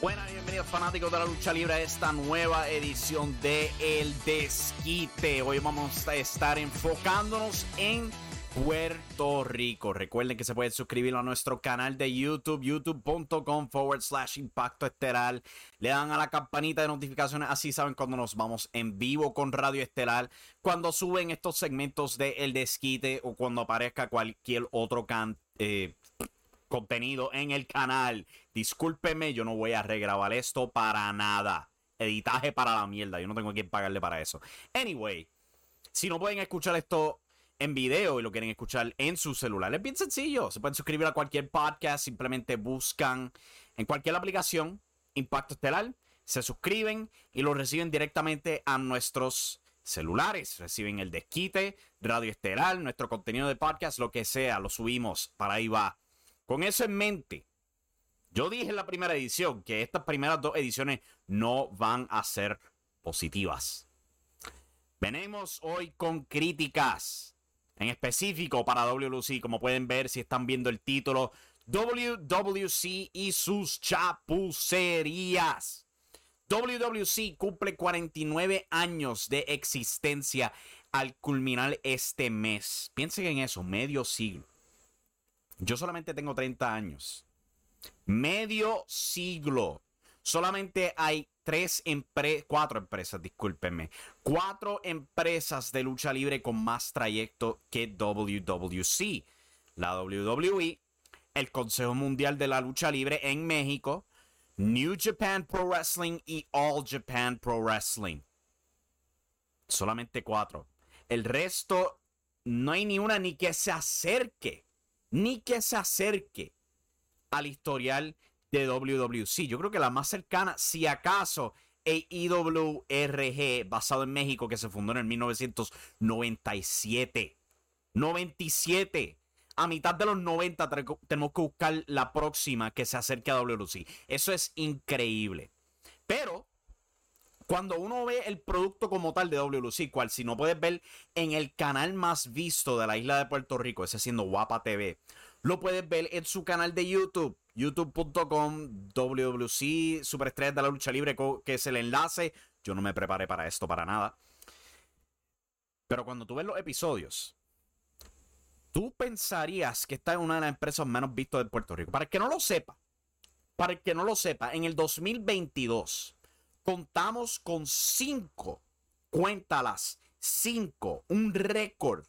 Buenas, bienvenidos fanáticos de la lucha libre a esta nueva edición de El Desquite. Hoy vamos a estar enfocándonos en Puerto Rico. Recuerden que se pueden suscribir a nuestro canal de YouTube, youtube.com forward slash impacto estelar. Le dan a la campanita de notificaciones, así saben cuando nos vamos en vivo con Radio Estelar, cuando suben estos segmentos de El Desquite o cuando aparezca cualquier otro can eh, contenido en el canal. Discúlpeme, yo no voy a regrabar esto para nada. Editaje para la mierda. Yo no tengo quien pagarle para eso. Anyway, si no pueden escuchar esto en video y lo quieren escuchar en su celular, es bien sencillo. Se pueden suscribir a cualquier podcast. Simplemente buscan en cualquier aplicación Impacto Estelar. Se suscriben y lo reciben directamente a nuestros celulares. Reciben el desquite, Radio Estelar, nuestro contenido de podcast, lo que sea. Lo subimos. Para ahí va. Con eso en mente, yo dije en la primera edición que estas primeras dos ediciones no van a ser positivas. Venimos hoy con críticas. En específico para WWC, como pueden ver si están viendo el título, WWC y sus chapucerías. WWC cumple 49 años de existencia al culminar este mes. Piensen en eso, medio siglo. Yo solamente tengo 30 años. Medio siglo. Solamente hay tres empresas, cuatro empresas, discúlpenme. Cuatro empresas de lucha libre con más trayecto que WWC. La WWE, el Consejo Mundial de la Lucha Libre en México, New Japan Pro Wrestling y All Japan Pro Wrestling. Solamente cuatro. El resto, no hay ni una ni que se acerque ni que se acerque al historial de WWC. Yo creo que la más cercana, si acaso, AEWRG, basado en México, que se fundó en el 1997. 97. A mitad de los 90 tenemos que buscar la próxima que se acerque a WWC. Eso es increíble. Pero cuando uno ve el producto como tal de WLC, cual si no puedes ver en el canal más visto de la isla de Puerto Rico, ese siendo Guapa TV, lo puedes ver en su canal de YouTube, youtube.com, WLC, Superestrellas de la Lucha Libre, que es el enlace. Yo no me preparé para esto para nada. Pero cuando tú ves los episodios, tú pensarías que esta es una de las empresas menos vistas de Puerto Rico. Para el que no lo sepa, para el que no lo sepa, en el 2022 contamos con cinco, cuéntalas, cinco, un récord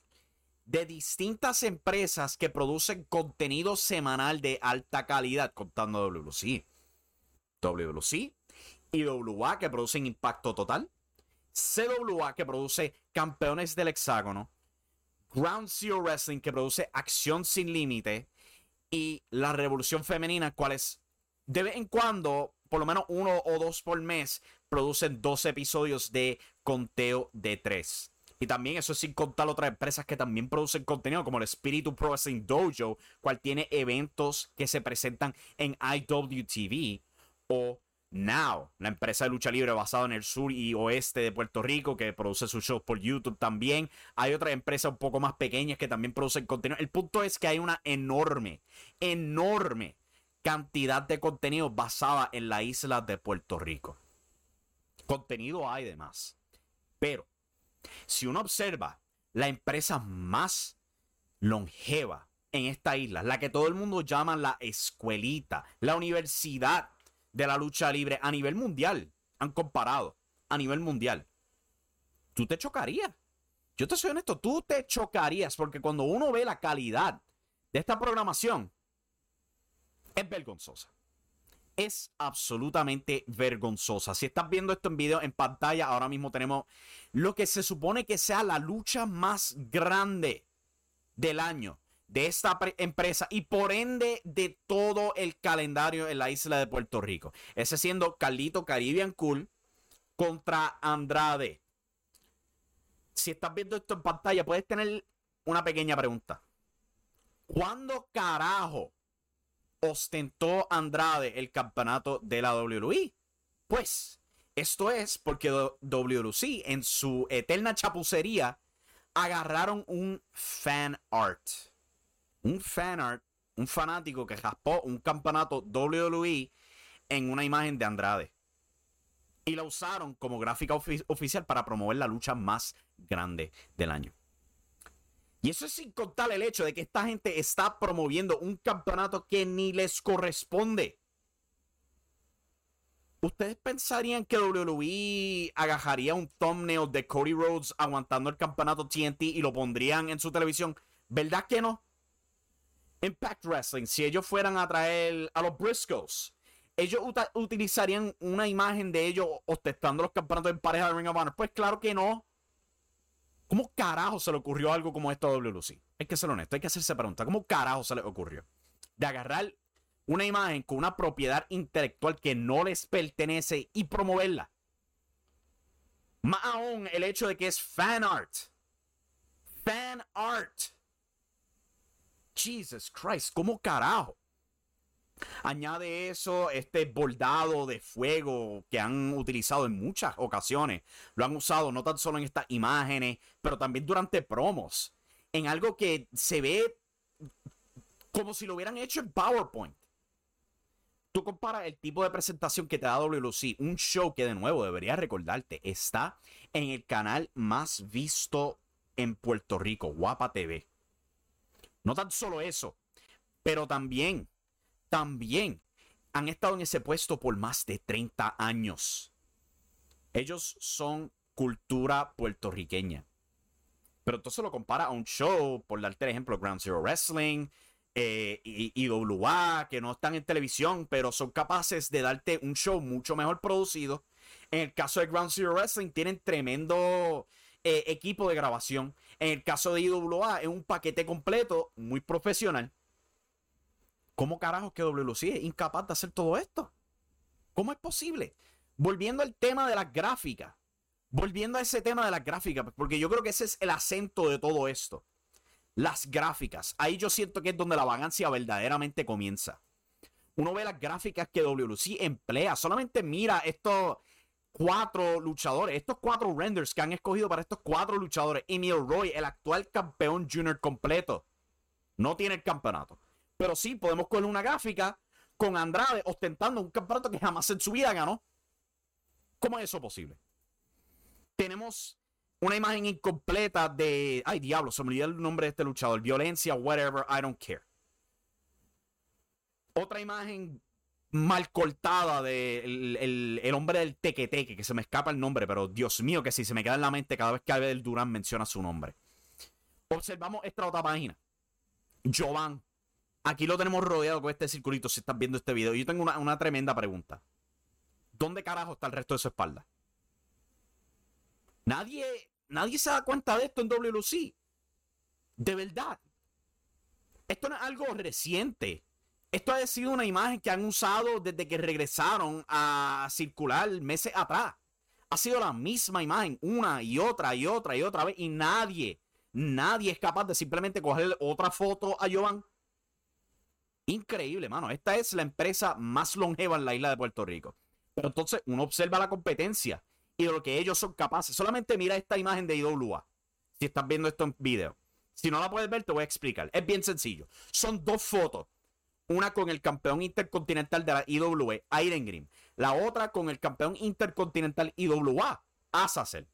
de distintas empresas que producen contenido semanal de alta calidad, contando WC, WC y WA que producen Impacto Total, CWA que produce Campeones del Hexágono, Ground Zero Wrestling que produce Acción Sin Límite y La Revolución Femenina, cuales de vez en cuando por lo menos uno o dos por mes producen dos episodios de conteo de tres. Y también eso es sin contar otras empresas que también producen contenido, como el Spiritu Pro Wrestling Dojo, cual tiene eventos que se presentan en IWTV o Now, la empresa de lucha libre basada en el sur y oeste de Puerto Rico, que produce sus shows por YouTube también. Hay otras empresas un poco más pequeñas que también producen contenido. El punto es que hay una enorme, enorme cantidad de contenido basada en la isla de Puerto Rico. Contenido hay de más. Pero, si uno observa la empresa más longeva en esta isla, la que todo el mundo llama la escuelita, la universidad de la lucha libre a nivel mundial, han comparado a nivel mundial, tú te chocarías. Yo te soy honesto, tú te chocarías porque cuando uno ve la calidad de esta programación es vergonzosa. Es absolutamente vergonzosa. Si estás viendo esto en video en pantalla, ahora mismo tenemos lo que se supone que sea la lucha más grande del año de esta empresa y por ende de todo el calendario en la isla de Puerto Rico. Ese siendo Carlito Caribbean Cool contra Andrade. Si estás viendo esto en pantalla, puedes tener una pequeña pregunta. ¿Cuándo carajo ostentó Andrade el campeonato de la WWE? Pues esto es porque WLC en su eterna chapucería agarraron un fan art un fan art, un fanático que raspó un campeonato WWE en una imagen de Andrade. Y la usaron como gráfica oficial para promover la lucha más grande del año. Y eso es sin contar el hecho de que esta gente está promoviendo un campeonato que ni les corresponde. ¿Ustedes pensarían que WWE agajaría un thumbnail de Cody Rhodes aguantando el campeonato TNT y lo pondrían en su televisión? ¿Verdad que no? Impact Wrestling, si ellos fueran a traer a los Briscoes, ellos utilizarían una imagen de ellos ostentando los campeonatos en pareja de Ring of Honor. Pues claro que no. ¿Cómo carajo se le ocurrió algo como esto a WLC? Hay que ser honesto, hay que hacerse pregunta. ¿Cómo carajo se le ocurrió? De agarrar una imagen con una propiedad intelectual que no les pertenece y promoverla. Más aún el hecho de que es fan art. Fan art. Jesus Christ, ¿cómo carajo? Añade eso, este bordado de fuego que han utilizado en muchas ocasiones. Lo han usado no tan solo en estas imágenes, pero también durante promos. En algo que se ve como si lo hubieran hecho en PowerPoint. Tú comparas el tipo de presentación que te da WLC, un show que de nuevo debería recordarte, está en el canal más visto en Puerto Rico, Guapa TV. No tan solo eso, pero también, también han estado en ese puesto por más de 30 años. Ellos son cultura puertorriqueña. Pero entonces lo compara a un show, por darte el ejemplo, Ground Zero Wrestling eh, IWA, que no están en televisión, pero son capaces de darte un show mucho mejor producido. En el caso de Ground Zero Wrestling, tienen tremendo eh, equipo de grabación. En el caso de IWA es un paquete completo, muy profesional. ¿Cómo carajo que WLC es incapaz de hacer todo esto? ¿Cómo es posible? Volviendo al tema de las gráficas. Volviendo a ese tema de las gráficas, porque yo creo que ese es el acento de todo esto. Las gráficas. Ahí yo siento que es donde la vagancia verdaderamente comienza. Uno ve las gráficas que WLC emplea. Solamente mira esto, cuatro luchadores, estos cuatro renders que han escogido para estos cuatro luchadores. Emil Roy, el actual campeón junior completo, no tiene el campeonato. Pero sí podemos coger una gráfica con Andrade ostentando un campeonato que jamás en su vida ganó. ¿Cómo es eso posible? Tenemos una imagen incompleta de. Ay, diablo, se me olvidó el nombre de este luchador. Violencia, whatever, I don't care. Otra imagen mal cortada de el, hombre del tequeteque, que se me escapa el nombre, pero Dios mío, que si se me queda en la mente cada vez que Abel Durán menciona su nombre. Observamos esta otra página. Jovan. Aquí lo tenemos rodeado con este circulito si estás viendo este video. Yo tengo una, una tremenda pregunta. ¿Dónde carajo está el resto de su espalda? Nadie, nadie se da cuenta de esto en WLC. De verdad. Esto no es algo reciente. Esto ha sido una imagen que han usado desde que regresaron a circular meses atrás. Ha sido la misma imagen una y otra y otra y otra vez y nadie, nadie es capaz de simplemente coger otra foto a Jovan. Increíble, mano. Esta es la empresa más longeva en la isla de Puerto Rico. Pero entonces uno observa la competencia y de lo que ellos son capaces. Solamente mira esta imagen de IWA. Si estás viendo esto en video. Si no la puedes ver, te voy a explicar. Es bien sencillo. Son dos fotos una con el campeón intercontinental de la IWE, Iron Green. La otra con el campeón intercontinental IWA, Azazel.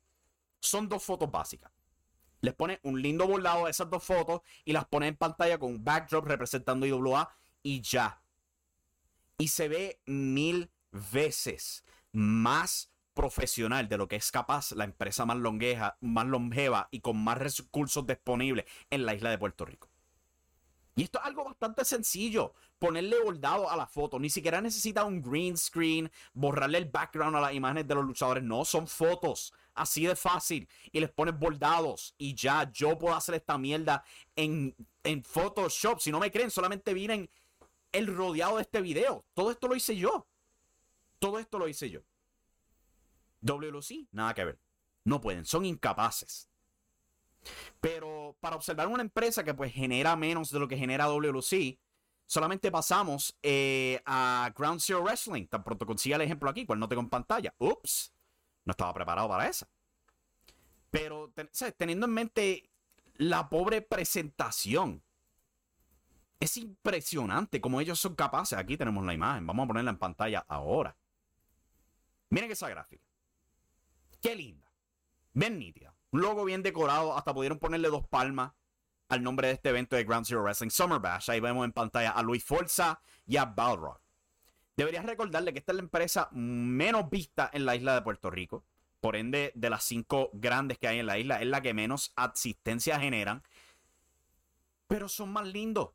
Son dos fotos básicas. Les pone un lindo bordado de esas dos fotos y las pone en pantalla con un backdrop representando IWA y ya. Y se ve mil veces más profesional de lo que es capaz la empresa más, longeja, más longeva y con más recursos disponibles en la isla de Puerto Rico. Y esto es algo bastante sencillo. Ponerle bordado a la foto. Ni siquiera necesita un green screen, borrarle el background a las imágenes de los luchadores. No, son fotos. Así de fácil. Y les pones bordados. Y ya, yo puedo hacer esta mierda en, en Photoshop. Si no me creen, solamente miren el rodeado de este video. Todo esto lo hice yo. Todo esto lo hice yo. WLC, nada que ver. No pueden, son incapaces. Pero para observar una empresa que pues genera menos de lo que genera WLC, solamente pasamos eh, a Ground Zero Wrestling. Tan pronto consiga el ejemplo aquí, cual no tengo en pantalla. Ups, no estaba preparado para eso. Pero teniendo en mente la pobre presentación, es impresionante cómo ellos son capaces. Aquí tenemos la imagen, vamos a ponerla en pantalla ahora. Miren esa gráfica. Qué linda. Bien nítida. Un logo bien decorado. Hasta pudieron ponerle dos palmas al nombre de este evento de Ground Zero Wrestling Summer Bash. Ahí vemos en pantalla a Luis Forza y a Balrog. Deberías recordarle que esta es la empresa menos vista en la isla de Puerto Rico. Por ende, de las cinco grandes que hay en la isla, es la que menos asistencia generan. Pero son más lindos.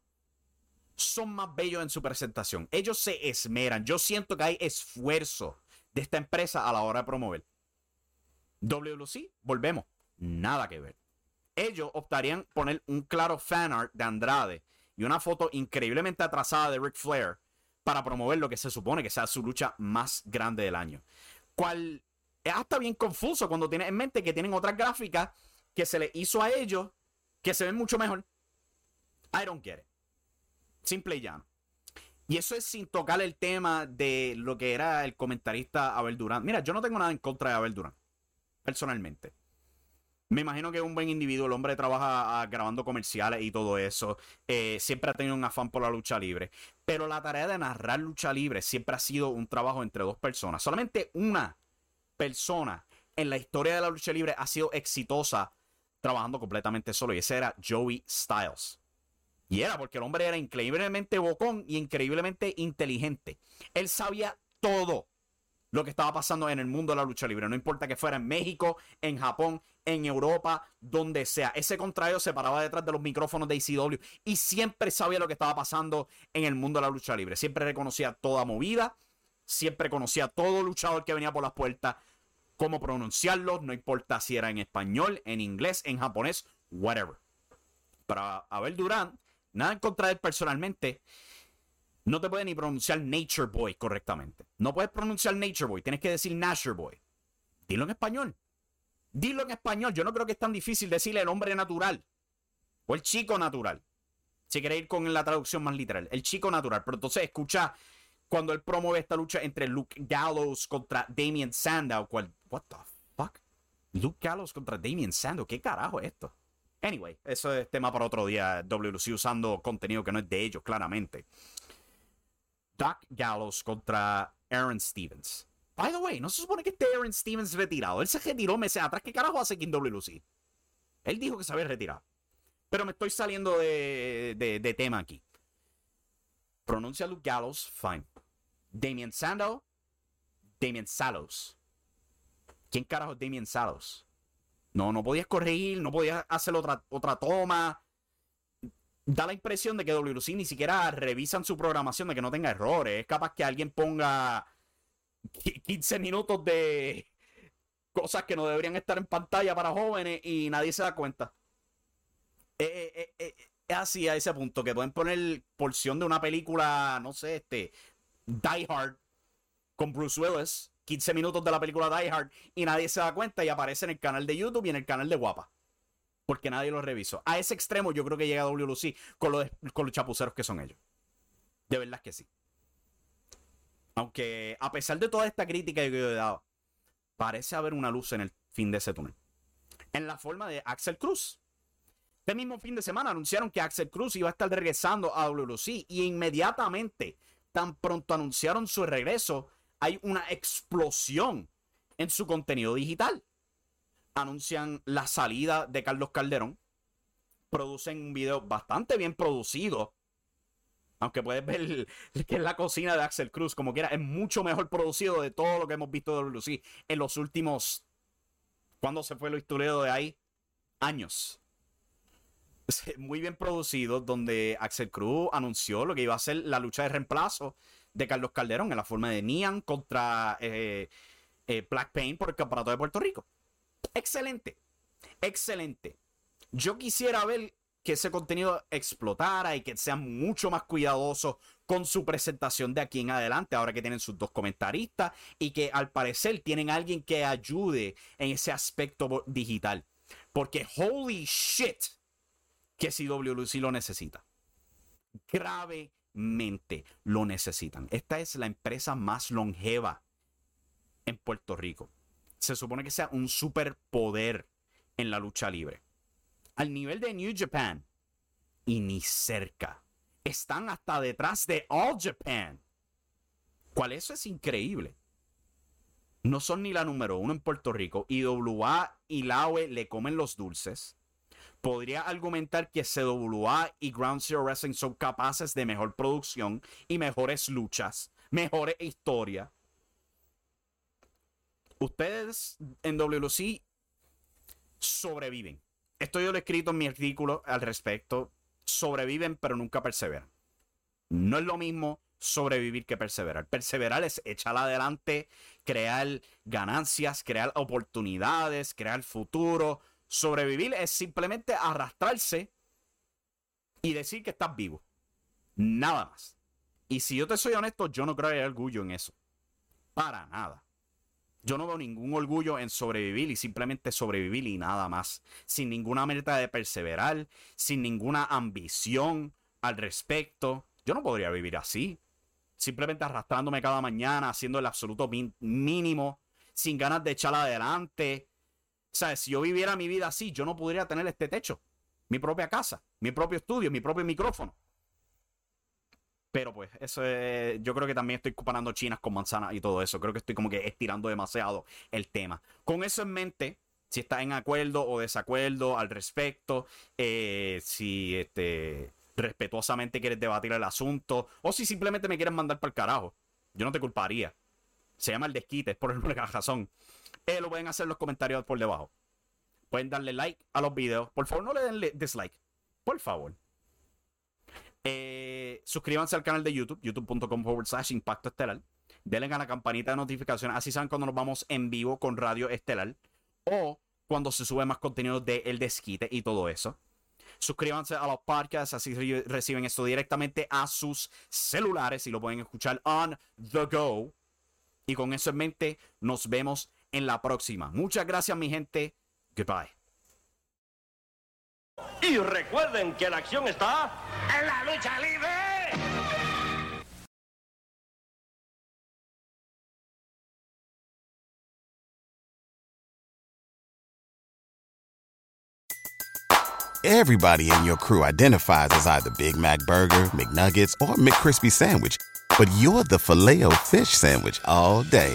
Son más bellos en su presentación. Ellos se esmeran. Yo siento que hay esfuerzo de esta empresa a la hora de promover. WLC, volvemos, nada que ver. Ellos optarían poner un claro fan art de Andrade y una foto increíblemente atrasada de Ric Flair para promover lo que se supone que sea su lucha más grande del año. Cual es hasta bien confuso cuando tienes en mente que tienen otras gráficas que se le hizo a ellos que se ven mucho mejor. I don't get. Simple y llano. Y eso es sin tocar el tema de lo que era el comentarista Abel Durán. Mira, yo no tengo nada en contra de Abel Durán, personalmente. Me imagino que es un buen individuo, el hombre trabaja ah, grabando comerciales y todo eso. Eh, siempre ha tenido un afán por la lucha libre. Pero la tarea de narrar lucha libre siempre ha sido un trabajo entre dos personas. Solamente una persona en la historia de la lucha libre ha sido exitosa trabajando completamente solo. Y ese era Joey Styles. Y era porque el hombre era increíblemente bocón y increíblemente inteligente. Él sabía todo lo que estaba pasando en el mundo de la lucha libre. No importa que fuera en México, en Japón, en Europa, donde sea. Ese contrario se paraba detrás de los micrófonos de ICW y siempre sabía lo que estaba pasando en el mundo de la lucha libre. Siempre reconocía toda movida, siempre conocía todo luchador que venía por las puertas, cómo pronunciarlo, no importa si era en español, en inglés, en japonés, whatever. Para Abel Durán Nada en contra de él personalmente. No te puede ni pronunciar Nature Boy correctamente. No puedes pronunciar Nature Boy. Tienes que decir Nature Boy. Dilo en español. Dilo en español. Yo no creo que es tan difícil decirle el hombre natural. O el chico natural. Si quieres ir con la traducción más literal. El chico natural. Pero entonces escucha cuando él promueve esta lucha entre Luke Gallows contra Damien Sandow. ¿Cuál? What the fuck? Luke Gallows contra Damien Sandow. ¿Qué carajo es esto? Anyway, eso es tema para otro día. WC usando contenido que no es de ellos, claramente. Doc Gallows contra Aaron Stevens. By the way, no se supone que esté Aaron Stevens retirado. Él se retiró meses atrás. ¿Qué carajo hace aquí en WC? Él dijo que se había retirado. Pero me estoy saliendo de, de, tema aquí. Pronuncia Luke Gallows, fine. Damien Sandow, Damien Salos. ¿Quién carajo es Damien Salos? No, no podías corregir, no podías hacer otra, otra toma. Da la impresión de que WC ni siquiera revisan su programación de que no tenga errores. Es capaz que alguien ponga 15 minutos de cosas que no deberían estar en pantalla para jóvenes y nadie se da cuenta. Eh, eh, eh, es así a ese punto que pueden poner porción de una película, no sé, este, Die Hard con Bruce Willis 15 minutos de la película Die Hard y nadie se da cuenta y aparece en el canal de YouTube y en el canal de Guapa. Porque nadie lo revisó. A ese extremo yo creo que llega WLC con los, con los chapuceros que son ellos. De verdad que sí. Aunque a pesar de toda esta crítica que yo he dado, parece haber una luz en el fin de ese túnel. En la forma de Axel Cruz. Este mismo fin de semana anunciaron que Axel Cruz iba a estar regresando a WLC y inmediatamente, tan pronto anunciaron su regreso, hay una explosión en su contenido digital. Anuncian la salida de Carlos Calderón. Producen un video bastante bien producido. Aunque puedes ver que es la cocina de Axel Cruz, como quiera, es mucho mejor producido de todo lo que hemos visto de Lucy en los últimos. ¿Cuándo se fue el historiado de ahí? Años. muy bien producido, donde Axel Cruz anunció lo que iba a ser la lucha de reemplazo de Carlos Calderón en la forma de Nian contra eh, eh, Black Pain por el Campeonato de Puerto Rico. Excelente, excelente. Yo quisiera ver que ese contenido explotara y que sean mucho más cuidadosos con su presentación de aquí en adelante, ahora que tienen sus dos comentaristas y que al parecer tienen alguien que ayude en ese aspecto digital. Porque holy shit, que si WLC lo necesita. Lo necesitan. Esta es la empresa más longeva en Puerto Rico. Se supone que sea un superpoder en la lucha libre. Al nivel de New Japan. Y ni cerca. Están hasta detrás de All Japan. ¿Cuál eso es increíble? No son ni la número uno en Puerto Rico. IWA y LAOE le comen los dulces. Podría argumentar que CWA y Ground Zero Wrestling son capaces de mejor producción y mejores luchas, mejores historias. Ustedes en WLC sobreviven. Esto yo lo he escrito en mi artículo al respecto. Sobreviven, pero nunca perseveran. No es lo mismo sobrevivir que perseverar. Perseverar es echar adelante, crear ganancias, crear oportunidades, crear futuro. Sobrevivir es simplemente arrastrarse y decir que estás vivo. Nada más. Y si yo te soy honesto, yo no creo que orgullo en eso. Para nada. Yo no veo ningún orgullo en sobrevivir y simplemente sobrevivir y nada más. Sin ninguna meta de perseverar, sin ninguna ambición al respecto. Yo no podría vivir así. Simplemente arrastrándome cada mañana, haciendo el absoluto mínimo, sin ganas de echar adelante. O sea, si yo viviera mi vida así, yo no podría tener este techo, mi propia casa, mi propio estudio, mi propio micrófono. Pero pues, eso es, yo creo que también estoy comparando chinas con manzanas y todo eso. Creo que estoy como que estirando demasiado el tema. Con eso en mente, si estás en acuerdo o desacuerdo al respecto, eh, si este, respetuosamente quieres debatir el asunto, o si simplemente me quieres mandar para el carajo, yo no te culparía. Se llama el desquite, es por el razón. Lo pueden hacer en los comentarios por debajo. Pueden darle like a los videos. Por favor, no le den dislike. Por favor. Eh, suscríbanse al canal de YouTube, youtube.com forward slash impacto estelar. Denle a la campanita de notificaciones, así saben cuando nos vamos en vivo con Radio Estelar o cuando se sube más contenido de El Desquite y todo eso. Suscríbanse a los podcasts, así reciben esto directamente a sus celulares y lo pueden escuchar on the go. Y con eso en mente, nos vemos en la próxima. Muchas gracias, mi gente. Goodbye. Y recuerden que la acción está en la lucha libre. Everybody in your crew identifies as either Big Mac Burger, McNuggets, or McCrispy Sandwich. But you're the filet fish Sandwich all day.